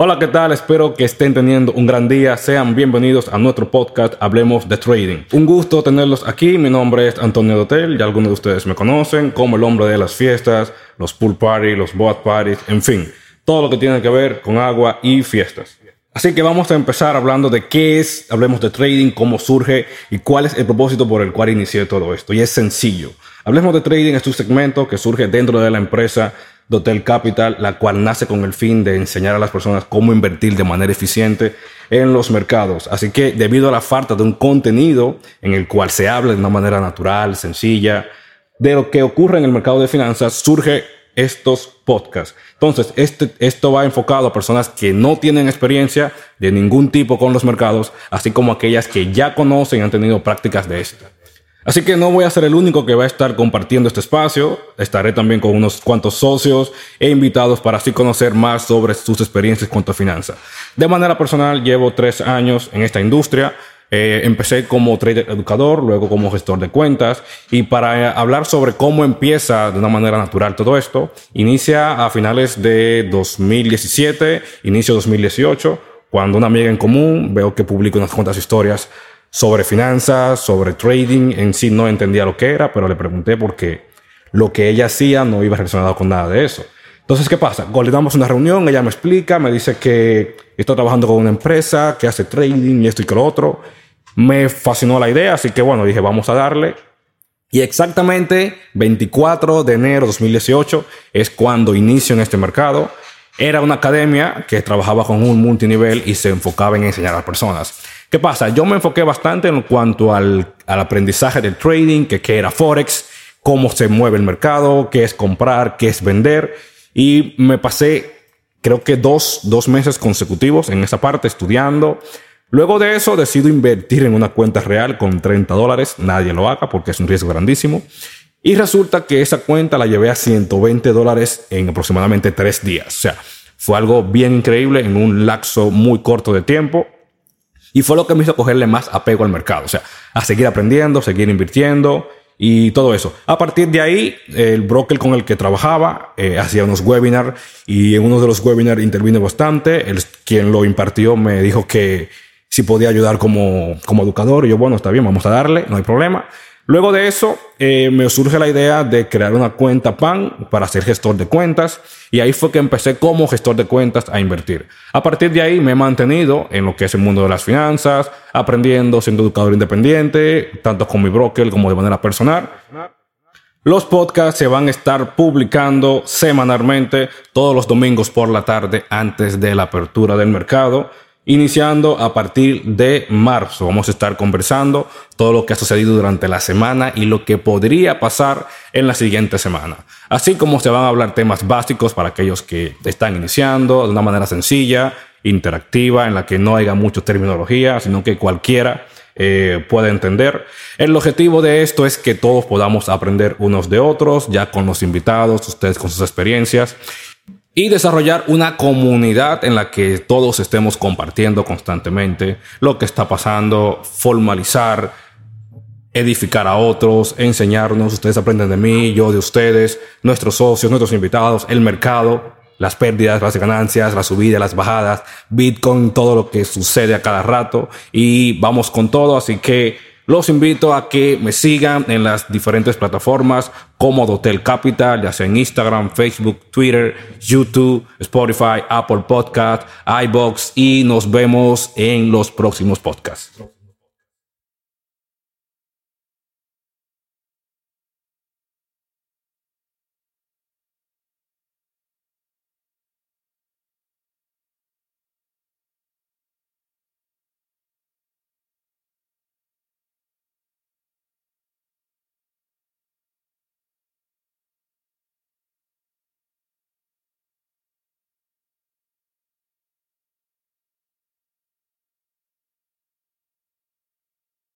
Hola, ¿qué tal? Espero que estén teniendo un gran día. Sean bienvenidos a nuestro podcast Hablemos de Trading. Un gusto tenerlos aquí. Mi nombre es Antonio Dotel. Ya algunos de ustedes me conocen como el hombre de las fiestas, los pool parties, los boat parties, en fin, todo lo que tiene que ver con agua y fiestas. Así que vamos a empezar hablando de qué es, hablemos de trading, cómo surge y cuál es el propósito por el cual inicié todo esto. Y es sencillo. Hablemos de trading es un segmento que surge dentro de la empresa Hotel Capital, la cual nace con el fin de enseñar a las personas cómo invertir de manera eficiente en los mercados. Así que debido a la falta de un contenido en el cual se hable de una manera natural, sencilla, de lo que ocurre en el mercado de finanzas, surge estos podcasts. Entonces, este, esto va enfocado a personas que no tienen experiencia de ningún tipo con los mercados, así como aquellas que ya conocen y han tenido prácticas de esto. Así que no voy a ser el único que va a estar compartiendo este espacio. Estaré también con unos cuantos socios e invitados para así conocer más sobre sus experiencias cuanto a finanzas. De manera personal, llevo tres años en esta industria. Eh, empecé como trader educador, luego como gestor de cuentas y para hablar sobre cómo empieza de una manera natural todo esto, inicia a finales de 2017, inicio 2018, cuando una amiga en común veo que publica unas cuantas historias sobre finanzas, sobre trading. En sí no entendía lo que era, pero le pregunté porque lo que ella hacía no iba relacionado con nada de eso. Entonces, ¿qué pasa? damos una reunión, ella me explica, me dice que está trabajando con una empresa que hace trading y esto y que lo otro. Me fascinó la idea, así que bueno, dije, vamos a darle. Y exactamente 24 de enero de 2018 es cuando inicio en este mercado. Era una academia que trabajaba con un multinivel y se enfocaba en enseñar a las personas. ¿Qué pasa? Yo me enfoqué bastante en cuanto al, aprendizaje del trading, que qué era Forex, cómo se mueve el mercado, qué es comprar, qué es vender. Y me pasé, creo que dos, dos meses consecutivos en esa parte estudiando. Luego de eso decido invertir en una cuenta real con 30 dólares. Nadie lo haga porque es un riesgo grandísimo. Y resulta que esa cuenta la llevé a 120 dólares en aproximadamente tres días. O sea, fue algo bien increíble en un lapso muy corto de tiempo. Y fue lo que me hizo cogerle más apego al mercado, o sea, a seguir aprendiendo, seguir invirtiendo y todo eso. A partir de ahí, el broker con el que trabajaba eh, hacía unos webinars y en uno de los webinars intervino bastante. El, quien lo impartió me dijo que si podía ayudar como, como educador y yo, bueno, está bien, vamos a darle, no hay problema. Luego de eso, eh, me surge la idea de crear una cuenta PAN para ser gestor de cuentas y ahí fue que empecé como gestor de cuentas a invertir. A partir de ahí me he mantenido en lo que es el mundo de las finanzas, aprendiendo, siendo educador independiente, tanto con mi broker como de manera personal. Los podcasts se van a estar publicando semanalmente todos los domingos por la tarde antes de la apertura del mercado iniciando a partir de marzo. Vamos a estar conversando todo lo que ha sucedido durante la semana y lo que podría pasar en la siguiente semana. Así como se van a hablar temas básicos para aquellos que están iniciando de una manera sencilla, interactiva, en la que no haya mucha terminología, sino que cualquiera eh, pueda entender. El objetivo de esto es que todos podamos aprender unos de otros, ya con los invitados, ustedes con sus experiencias y desarrollar una comunidad en la que todos estemos compartiendo constantemente lo que está pasando, formalizar, edificar a otros, enseñarnos, ustedes aprenden de mí, yo de ustedes, nuestros socios, nuestros invitados, el mercado, las pérdidas, las ganancias, las subidas, las bajadas, Bitcoin, todo lo que sucede a cada rato y vamos con todo, así que los invito a que me sigan en las diferentes plataformas como Hotel Capital, ya sea en Instagram, Facebook, Twitter, YouTube, Spotify, Apple Podcast, iBox y nos vemos en los próximos podcasts.